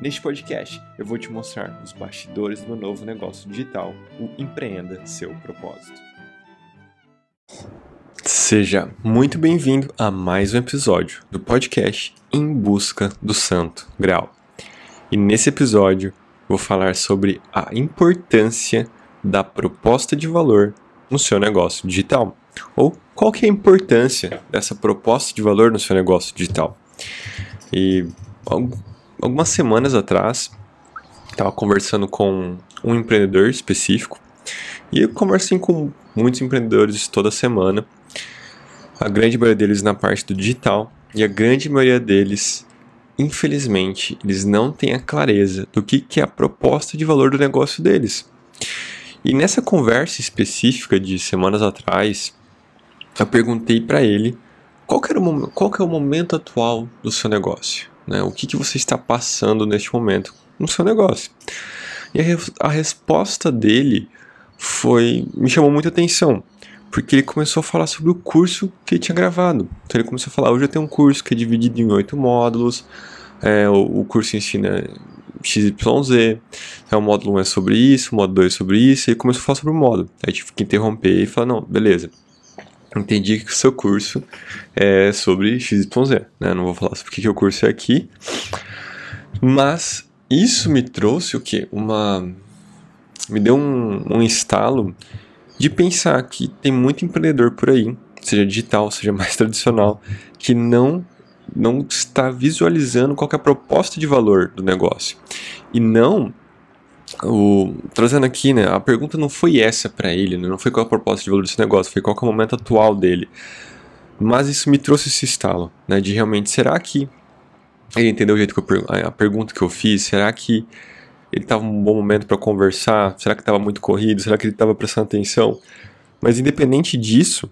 Neste podcast, eu vou te mostrar os bastidores do novo negócio digital, o Empreenda Seu Propósito. Seja muito bem-vindo a mais um episódio do podcast Em Busca do Santo Graal. E nesse episódio, vou falar sobre a importância da proposta de valor no seu negócio digital. Ou qual que é a importância dessa proposta de valor no seu negócio digital. E algumas semanas atrás, estava conversando com um empreendedor específico e eu conversei com muitos empreendedores toda semana, a grande maioria deles na parte do digital e a grande maioria deles, infelizmente, eles não têm a clareza do que, que é a proposta de valor do negócio deles. E nessa conversa específica de semanas atrás, eu perguntei para ele qual, era o, qual é o momento atual do seu negócio. Né? O que, que você está passando neste momento no seu negócio? E a, a resposta dele foi me chamou muita atenção, porque ele começou a falar sobre o curso que ele tinha gravado. Então ele começou a falar: hoje eu tenho um curso que é dividido em oito módulos, é, o, o, curso ensina XYZ, é, o módulo 1 é sobre isso, o módulo 2 é sobre isso, e ele começou a falar sobre o módulo. Aí tive que interromper e falar: não, beleza entendi que o seu curso é sobre XYZ, né? Não vou falar sobre o que, que o curso é aqui, mas isso me trouxe o quê? Uma... me deu um, um instalo de pensar que tem muito empreendedor por aí, seja digital, seja mais tradicional, que não não está visualizando qual é a proposta de valor do negócio. E não o, trazendo aqui, né, a pergunta não foi essa para ele, né, não foi qual a proposta de valor desse negócio, foi qual é o momento atual dele. Mas isso me trouxe esse estalo, né, de realmente, será que ele entendeu o jeito que eu, a pergunta que eu fiz, será que ele estava um bom momento para conversar, será que estava muito corrido, será que ele estava prestando atenção? Mas independente disso,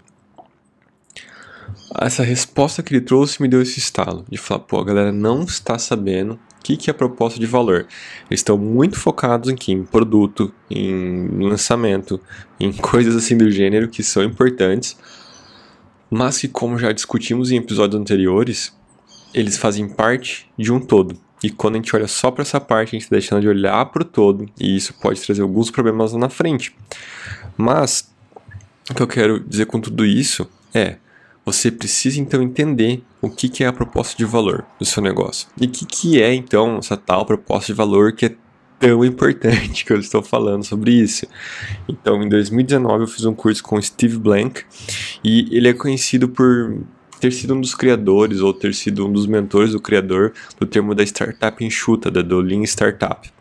essa resposta que ele trouxe me deu esse estalo, de falar, pô, a galera não está sabendo que, que é a proposta de valor? Eles estão muito focados aqui em produto, em lançamento, em coisas assim do gênero que são importantes, mas que, como já discutimos em episódios anteriores, eles fazem parte de um todo. E quando a gente olha só para essa parte, a gente está deixando de olhar para o todo, e isso pode trazer alguns problemas lá na frente. Mas, o que eu quero dizer com tudo isso é você precisa então entender o que, é a proposta de valor do seu negócio. E o que, é então essa tal proposta de valor que é tão importante que eu estou falando sobre isso. Então, em 2019 eu fiz um curso com Steve Blank e ele é conhecido por ter sido um dos criadores ou ter sido um dos mentores do criador do termo da startup enxuta, da do Lean Startup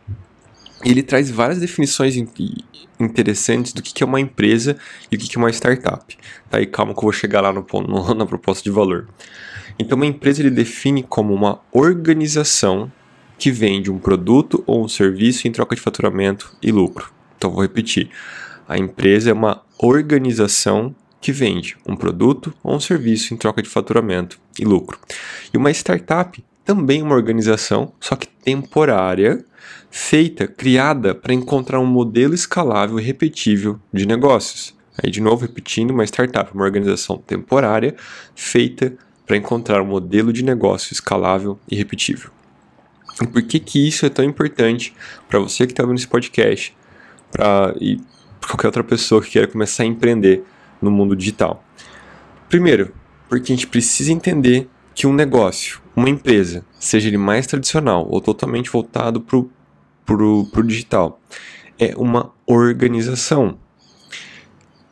ele traz várias definições interessantes do que é uma empresa e o que é uma startup. Tá? E calma que eu vou chegar lá no, no, na proposta de valor. Então, uma empresa ele define como uma organização que vende um produto ou um serviço em troca de faturamento e lucro. Então, vou repetir. A empresa é uma organização que vende um produto ou um serviço em troca de faturamento e lucro. E uma startup também uma organização, só que temporária, feita, criada para encontrar um modelo escalável e repetível de negócios. Aí, de novo, repetindo, uma startup, uma organização temporária feita para encontrar um modelo de negócio escalável e repetível. E por que, que isso é tão importante para você que está ouvindo esse podcast pra, e qualquer outra pessoa que queira começar a empreender no mundo digital? Primeiro, porque a gente precisa entender que um negócio, uma empresa, seja ele mais tradicional ou totalmente voltado para o digital. É uma organização.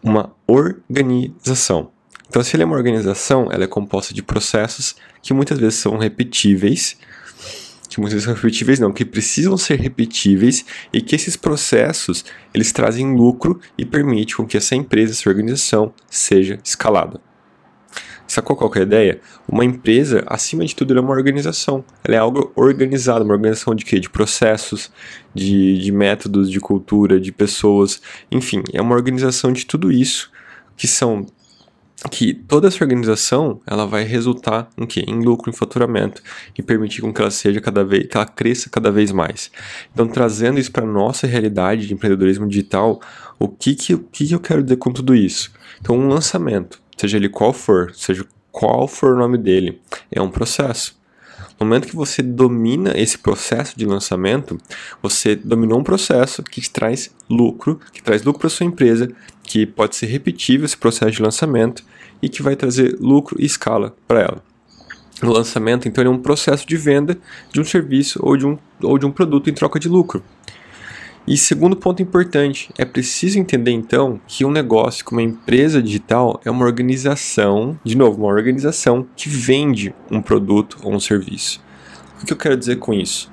Uma organização. Então, se ele é uma organização, ela é composta de processos que muitas vezes são repetíveis, que muitas vezes são repetíveis não, que precisam ser repetíveis e que esses processos eles trazem lucro e permitem com que essa empresa, essa organização seja escalada. Sacou qual é a ideia? Uma empresa, acima de tudo, ela é uma organização. Ela é algo organizado, uma organização de quê? De processos, de, de métodos, de cultura, de pessoas. Enfim, é uma organização de tudo isso que são que toda essa organização ela vai resultar em quê? Em lucro, em faturamento e permitir com que ela seja cada vez, que ela cresça cada vez mais. Então, trazendo isso para nossa realidade de empreendedorismo digital, o que o que que eu quero dizer com tudo isso? Então, um lançamento, seja ele qual for, seja qual for o nome dele, é um processo. No momento que você domina esse processo de lançamento, você dominou um processo que te traz lucro, que traz lucro para sua empresa, que pode ser repetível esse processo de lançamento e que vai trazer lucro e escala para ela. O lançamento, então, é um processo de venda de um serviço ou de um, ou de um produto em troca de lucro. E segundo ponto importante, é preciso entender então que um negócio como uma empresa digital é uma organização, de novo, uma organização que vende um produto ou um serviço. O que eu quero dizer com isso?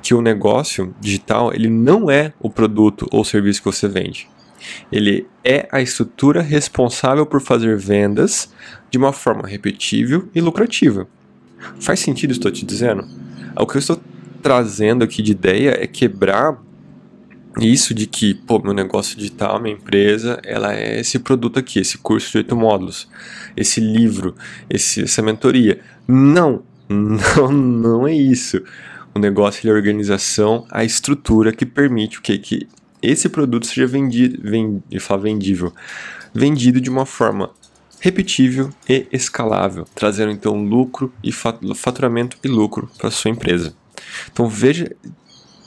Que o negócio digital ele não é o produto ou serviço que você vende. Ele é a estrutura responsável por fazer vendas de uma forma repetível e lucrativa. Faz sentido estou te dizendo? O que eu estou trazendo aqui de ideia é quebrar isso de que, pô, meu negócio digital, minha empresa, ela é esse produto aqui, esse curso de oito módulos, esse livro, esse, essa mentoria. Não, não, não é isso. O negócio é a organização, a estrutura que permite o que? Que esse produto seja vendido, vend, vendível, vendido de uma forma repetível e escalável, trazendo então lucro e faturamento e lucro para sua empresa. Então veja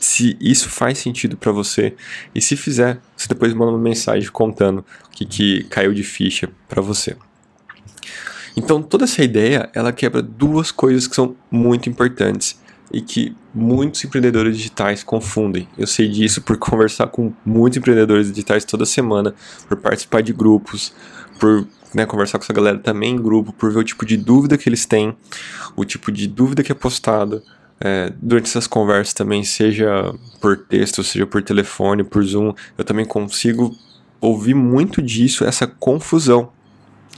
se isso faz sentido para você e se fizer, você depois manda uma mensagem contando o que, que caiu de ficha para você. Então toda essa ideia ela quebra duas coisas que são muito importantes e que muitos empreendedores digitais confundem. Eu sei disso por conversar com muitos empreendedores digitais toda semana, por participar de grupos, por né, conversar com essa galera também em grupo, por ver o tipo de dúvida que eles têm, o tipo de dúvida que é postada, é, durante essas conversas também, seja por texto, seja por telefone, por Zoom, eu também consigo ouvir muito disso, essa confusão.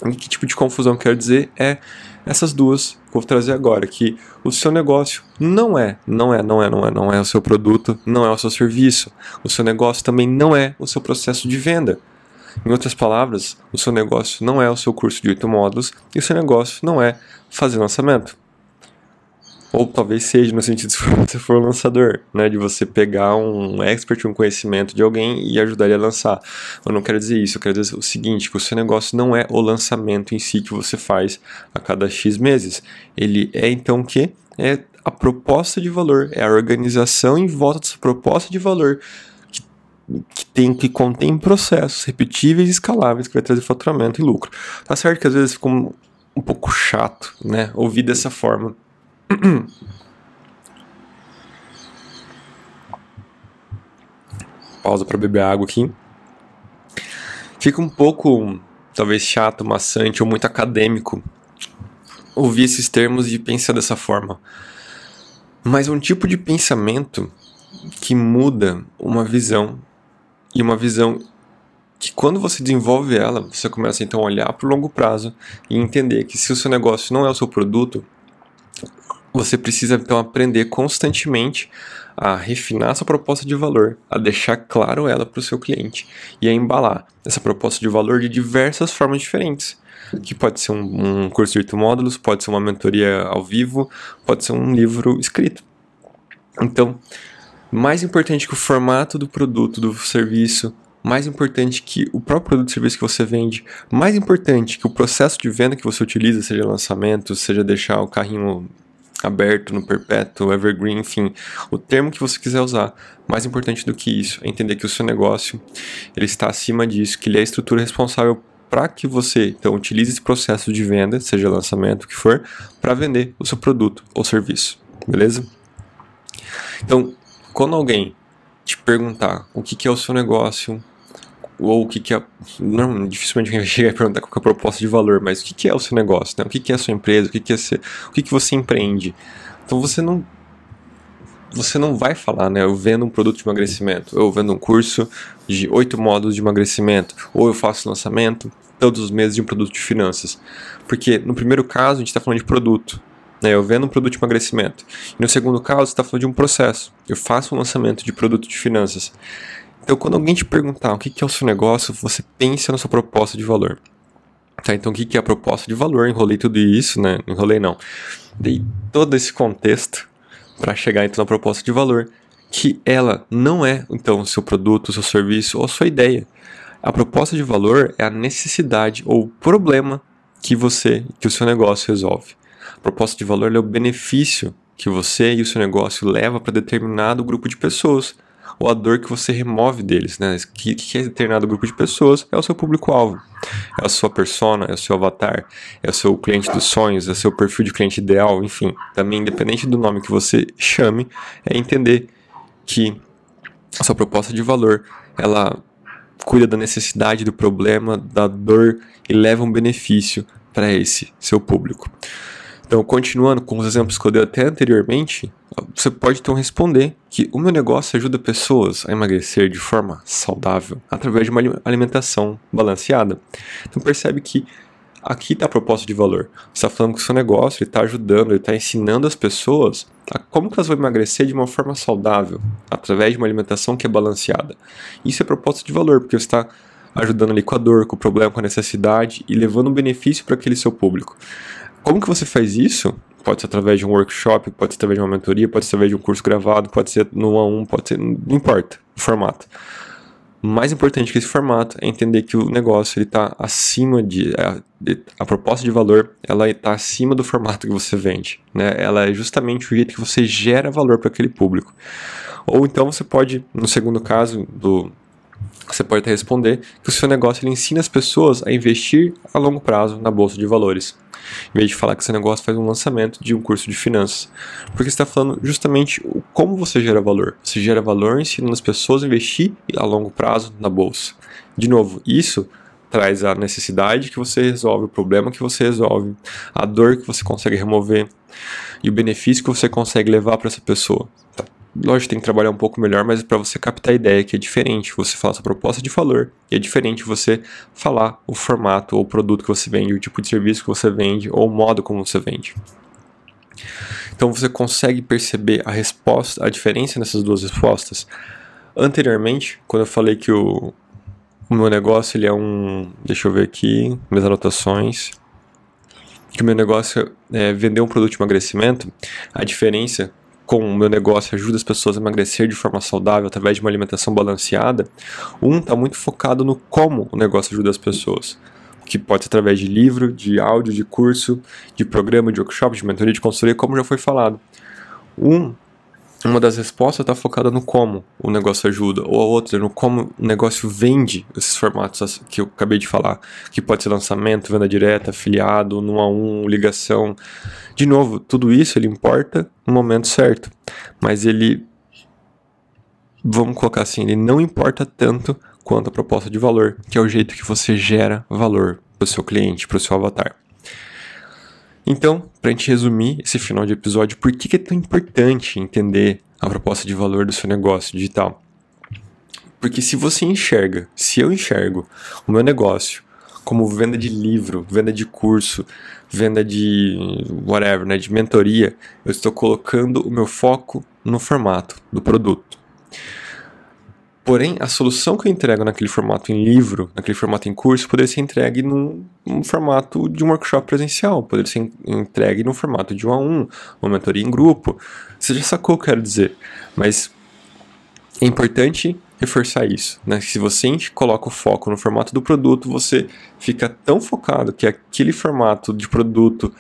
E que tipo de confusão quero dizer é essas duas que eu vou trazer agora, que o seu negócio não é, não é, não é, não é, não é o seu produto, não é o seu serviço. O seu negócio também não é o seu processo de venda. Em outras palavras, o seu negócio não é o seu curso de oito módulos e o seu negócio não é fazer lançamento. Ou talvez seja no sentido se você for lançador, né? De você pegar um expert, um conhecimento de alguém e ajudar ele a lançar. Eu não quero dizer isso, eu quero dizer o seguinte, que o seu negócio não é o lançamento em si que você faz a cada X meses. Ele é então o quê? É a proposta de valor, é a organização em volta dessa proposta de valor que, que tem que contém processos repetíveis e escaláveis que vai trazer faturamento e lucro. Tá certo que às vezes fica um, um pouco chato, né? Ouvir dessa forma. Pausa para beber água aqui. Fica um pouco, talvez chato, maçante ou muito acadêmico ouvir esses termos e pensar dessa forma. Mas é um tipo de pensamento que muda uma visão e uma visão que quando você desenvolve ela, você começa então a olhar para o longo prazo e entender que se o seu negócio não é o seu produto, você precisa então aprender constantemente a refinar sua proposta de valor, a deixar claro ela para o seu cliente e a embalar essa proposta de valor de diversas formas diferentes. Que pode ser um, um curso de 8 módulos, pode ser uma mentoria ao vivo, pode ser um livro escrito. Então, mais importante que o formato do produto, do serviço, mais importante que o próprio produto ou serviço que você vende, mais importante que o processo de venda que você utiliza, seja lançamento, seja deixar o carrinho aberto, no perpétuo, evergreen, enfim, o termo que você quiser usar. Mais importante do que isso é entender que o seu negócio ele está acima disso, que ele é a estrutura responsável para que você então utilize esse processo de venda, seja lançamento, o que for, para vender o seu produto ou serviço, beleza? Então, quando alguém te perguntar o que, que é o seu negócio, ou o que, que é. Não, dificilmente alguém vai chegar e perguntar qual é a proposta de valor, mas o que, que é o seu negócio, né? O que, que é a sua empresa, o que, que é ser, o que, que você empreende. Então você não. você não vai falar, né? Eu vendo um produto de emagrecimento, eu vendo um curso de oito modos de emagrecimento, ou eu faço lançamento todos os meses de um produto de finanças. Porque no primeiro caso a gente está falando de produto, né? Eu vendo um produto de emagrecimento. E no segundo caso você está falando de um processo. Eu faço um lançamento de produto de finanças. Então quando alguém te perguntar o que é o seu negócio, você pensa na sua proposta de valor. Tá, então o que é a proposta de valor? Enrolei tudo isso, né? Enrolei não. Dei todo esse contexto para chegar então na proposta de valor, que ela não é então o seu produto, o seu serviço ou a sua ideia. A proposta de valor é a necessidade ou problema que você, que o seu negócio resolve. A proposta de valor é o benefício que você e o seu negócio leva para determinado grupo de pessoas ou a dor que você remove deles, né? Que, que é determinado grupo de pessoas é o seu público-alvo, é a sua persona, é o seu avatar, é o seu cliente dos sonhos, é o seu perfil de cliente ideal, enfim. Também, independente do nome que você chame, é entender que a sua proposta de valor, ela cuida da necessidade, do problema, da dor e leva um benefício para esse seu público. Então, continuando com os exemplos que eu dei até anteriormente, você pode então responder que o meu negócio ajuda pessoas a emagrecer de forma saudável através de uma alimentação balanceada. Então, percebe que aqui está a proposta de valor. Você está falando que o seu negócio está ajudando, está ensinando as pessoas a como elas vão emagrecer de uma forma saudável através de uma alimentação que é balanceada. Isso é proposta de valor, porque você está ajudando ali com a dor, com o problema, com a necessidade e levando um benefício para aquele seu público. Como que você faz isso? Pode ser através de um workshop, pode ser através de uma mentoria, pode ser através de um curso gravado, pode ser no 1 a 1, pode ser, não importa o formato. Mais importante que esse formato é entender que o negócio ele está acima de a, a, proposta de valor, ela está acima do formato que você vende, né? Ela é justamente o jeito que você gera valor para aquele público. Ou então você pode, no segundo caso do você pode até responder que o seu negócio ele ensina as pessoas a investir a longo prazo na bolsa de valores em vez de falar que seu negócio faz um lançamento de um curso de finanças. Porque você está falando justamente como você gera valor. Você gera valor ensinando as pessoas a investir a longo prazo na bolsa. De novo, isso traz a necessidade que você resolve, o problema que você resolve, a dor que você consegue remover e o benefício que você consegue levar para essa pessoa. Tá? Lógico, tem que trabalhar um pouco melhor, mas para você captar a ideia que é diferente, você falar sua proposta de valor, e é diferente você falar o formato ou o produto que você vende, o tipo de serviço que você vende, ou o modo como você vende. Então você consegue perceber a resposta, a diferença nessas duas respostas. Anteriormente, quando eu falei que o, o meu negócio ele é um, deixa eu ver aqui, minhas anotações, que o meu negócio é vender um produto de emagrecimento, a diferença com o meu negócio ajuda as pessoas a emagrecer de forma saudável através de uma alimentação balanceada, um está muito focado no como o negócio ajuda as pessoas. Que pode ser através de livro, de áudio, de curso, de programa, de workshop, de mentoria, de consultoria, como já foi falado. Um uma das respostas está focada no como o negócio ajuda, ou a outra no como o negócio vende esses formatos que eu acabei de falar, que pode ser lançamento, venda direta, afiliado, um a um, ligação. De novo, tudo isso ele importa no momento certo, mas ele, vamos colocar assim, ele não importa tanto quanto a proposta de valor, que é o jeito que você gera valor para o seu cliente, para o seu avatar. Então, para a gente resumir esse final de episódio, por que é tão importante entender a proposta de valor do seu negócio digital? Porque se você enxerga, se eu enxergo o meu negócio como venda de livro, venda de curso, venda de whatever, né, de mentoria, eu estou colocando o meu foco no formato do produto. Porém, a solução que eu entrego naquele formato em livro, naquele formato em curso, poderia ser entregue num, num formato de um workshop presencial, poderia ser entregue no formato de um a um, uma mentoria em grupo. Você já sacou o que eu quero dizer. Mas é importante reforçar isso. Né? Se você coloca o foco no formato do produto, você fica tão focado que aquele formato de produto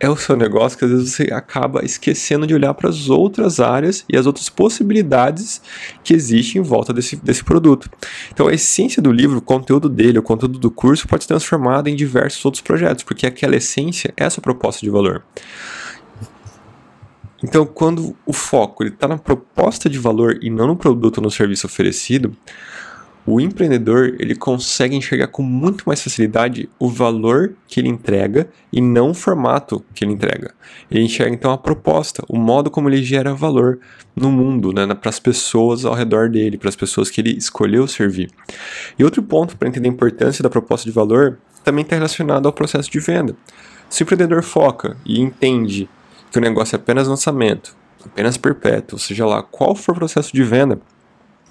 é o seu negócio que às vezes você acaba esquecendo de olhar para as outras áreas e as outras possibilidades que existem em volta desse, desse produto. Então, a essência do livro, o conteúdo dele, o conteúdo do curso pode ser transformado em diversos outros projetos, porque aquela essência é a sua proposta de valor. Então, quando o foco está na proposta de valor e não no produto ou no serviço oferecido, o empreendedor ele consegue enxergar com muito mais facilidade o valor que ele entrega e não o formato que ele entrega. Ele enxerga então a proposta, o modo como ele gera valor no mundo, né, para as pessoas ao redor dele, para as pessoas que ele escolheu servir. E outro ponto para entender a importância da proposta de valor também está relacionado ao processo de venda. Se o empreendedor foca e entende que o negócio é apenas lançamento, apenas perpétuo, seja lá qual for o processo de venda,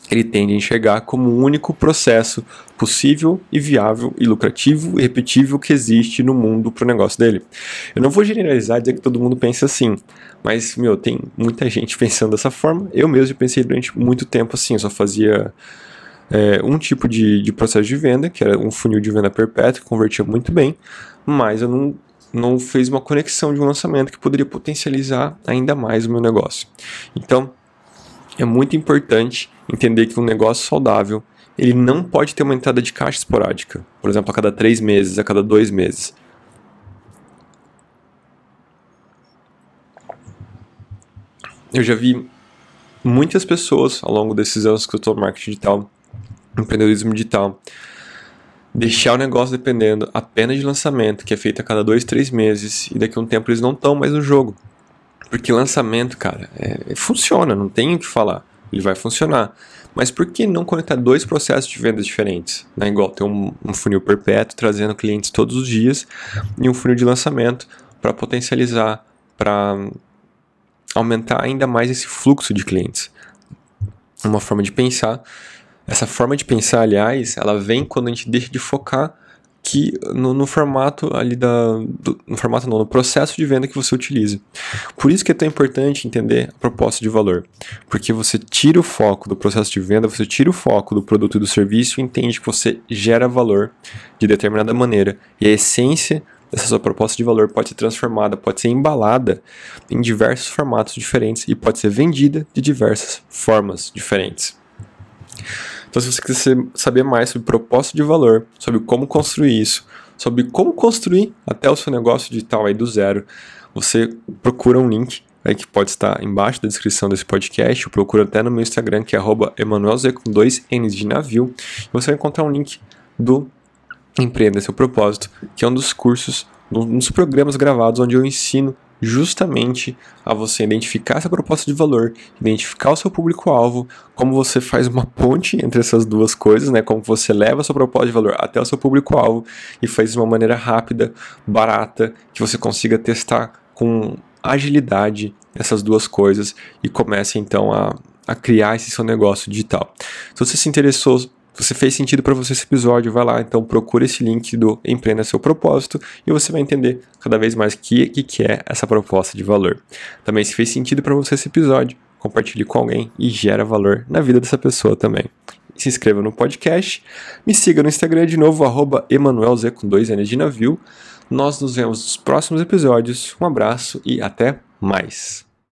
ele tende a enxergar como o único processo possível e viável e lucrativo e repetível que existe no mundo para o negócio dele. Eu não vou generalizar e dizer que todo mundo pensa assim, mas, meu, tem muita gente pensando dessa forma. Eu mesmo pensei durante muito tempo assim, eu só fazia é, um tipo de, de processo de venda, que era um funil de venda perpétua, que convertia muito bem, mas eu não não fez uma conexão de um lançamento que poderia potencializar ainda mais o meu negócio. Então, é muito importante entender que um negócio saudável ele não pode ter uma entrada de caixa esporádica, por exemplo, a cada três meses, a cada dois meses. Eu já vi muitas pessoas ao longo desses anos que eu estou no marketing digital, empreendedorismo digital, deixar o negócio dependendo apenas de lançamento, que é feito a cada dois, três meses, e daqui a um tempo eles não estão mais no jogo. Porque lançamento, cara, é, funciona, não tem o que falar. Ele vai funcionar. Mas por que não conectar dois processos de vendas diferentes? Né? Igual ter um, um funil perpétuo trazendo clientes todos os dias e um funil de lançamento para potencializar, para aumentar ainda mais esse fluxo de clientes. Uma forma de pensar essa forma de pensar, aliás, ela vem quando a gente deixa de focar que no, no, formato ali da do, no formato não, no processo de venda que você utiliza. Por isso que é tão importante entender a proposta de valor, porque você tira o foco do processo de venda, você tira o foco do produto e do serviço e entende que você gera valor de determinada maneira e a essência dessa sua proposta de valor pode ser transformada, pode ser embalada em diversos formatos diferentes e pode ser vendida de diversas formas diferentes. Então, se você quiser saber mais sobre propósito de valor, sobre como construir isso, sobre como construir até o seu negócio digital aí do zero, você procura um link aí que pode estar embaixo da descrição desse podcast, ou procura até no meu Instagram, que é emanuelz com dois N's de navio, e você vai encontrar um link do Empreenda Seu Propósito, que é um dos cursos, um dos programas gravados onde eu ensino justamente a você identificar essa proposta de valor, identificar o seu público-alvo, como você faz uma ponte entre essas duas coisas, né? Como você leva a sua proposta de valor até o seu público-alvo e faz de uma maneira rápida, barata, que você consiga testar com agilidade essas duas coisas e comece então a, a criar esse seu negócio digital. Se você se interessou você fez sentido para você esse episódio, vai lá, então procura esse link do Empreenda Seu Propósito e você vai entender cada vez mais o que, que, que é essa proposta de valor. Também, se fez sentido para você esse episódio, compartilhe com alguém e gera valor na vida dessa pessoa também. Se inscreva no podcast, me siga no Instagram de novo, arroba EmanuelZ com dois N's de navio. Nós nos vemos nos próximos episódios. Um abraço e até mais.